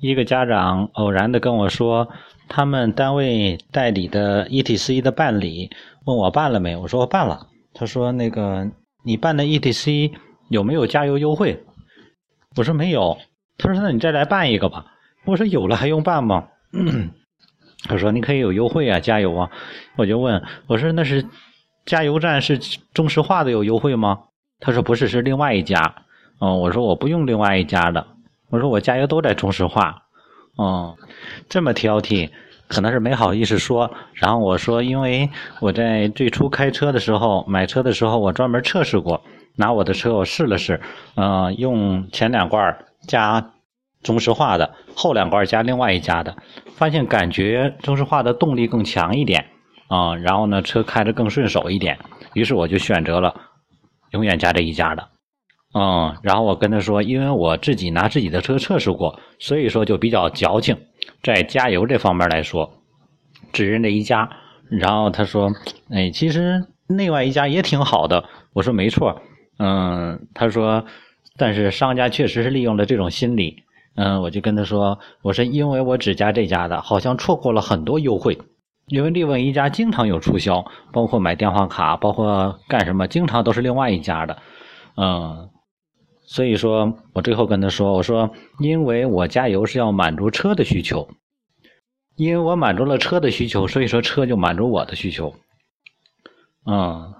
一个家长偶然的跟我说，他们单位代理的 ETC 的办理，问我办了没？我说我办了。他说那个你办的 ETC 有没有加油优惠？我说没有。他说那你再来办一个吧。我说有了还用办吗？他说你可以有优惠啊，加油啊。我就问我说那是加油站是中石化的有优惠吗？他说不是，是另外一家。哦，我说我不用另外一家的。我说我加油都在中石化，哦，这么挑剔，可能是没好意思说。然后我说，因为我在最初开车的时候，买车的时候，我专门测试过，拿我的车我试了试，嗯，用前两罐加中石化的，后两罐加另外一家的，发现感觉中石化的动力更强一点，啊，然后呢，车开着更顺手一点，于是我就选择了永远加这一家的。嗯，然后我跟他说，因为我自己拿自己的车测试过，所以说就比较矫情，在加油这方面来说，只认这一家。然后他说，哎，其实另外一家也挺好的。我说没错，嗯，他说，但是商家确实是利用了这种心理。嗯，我就跟他说，我说因为我只加这家的，好像错过了很多优惠，因为另外一家经常有促销，包括买电话卡，包括干什么，经常都是另外一家的，嗯。所以说我最后跟他说：“我说，因为我加油是要满足车的需求，因为我满足了车的需求，所以说车就满足我的需求。嗯，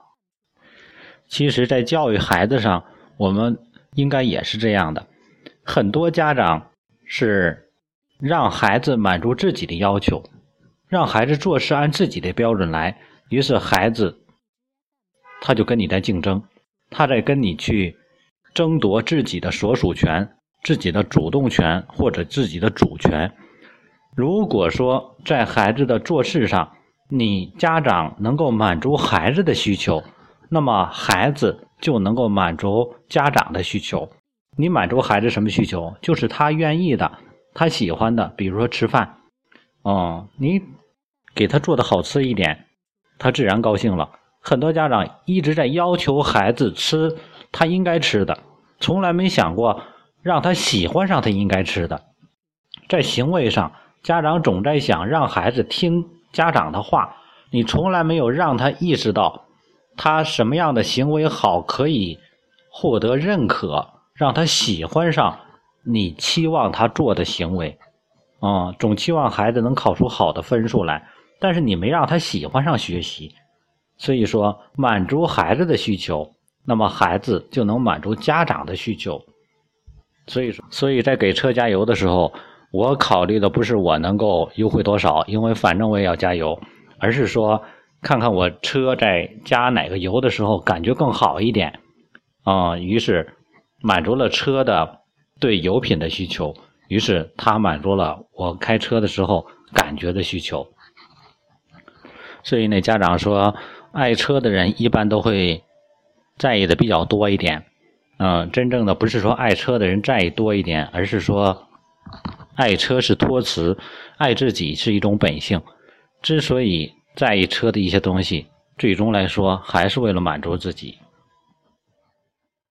其实，在教育孩子上，我们应该也是这样的。很多家长是让孩子满足自己的要求，让孩子做事按自己的标准来，于是孩子他就跟你在竞争，他在跟你去。”争夺自己的所属权、自己的主动权或者自己的主权。如果说在孩子的做事上，你家长能够满足孩子的需求，那么孩子就能够满足家长的需求。你满足孩子什么需求？就是他愿意的、他喜欢的，比如说吃饭。哦，你给他做的好吃一点，他自然高兴了。很多家长一直在要求孩子吃。他应该吃的，从来没想过让他喜欢上他应该吃的。在行为上，家长总在想让孩子听家长的话，你从来没有让他意识到他什么样的行为好可以获得认可，让他喜欢上你期望他做的行为。啊，总期望孩子能考出好的分数来，但是你没让他喜欢上学习，所以说满足孩子的需求。那么孩子就能满足家长的需求，所以说，所以在给车加油的时候，我考虑的不是我能够优惠多少，因为反正我也要加油，而是说看看我车在加哪个油的时候感觉更好一点，啊，于是满足了车的对油品的需求，于是他满足了我开车的时候感觉的需求，所以那家长说，爱车的人一般都会。在意的比较多一点，嗯，真正的不是说爱车的人在意多一点，而是说爱车是托词，爱自己是一种本性。之所以在意车的一些东西，最终来说还是为了满足自己。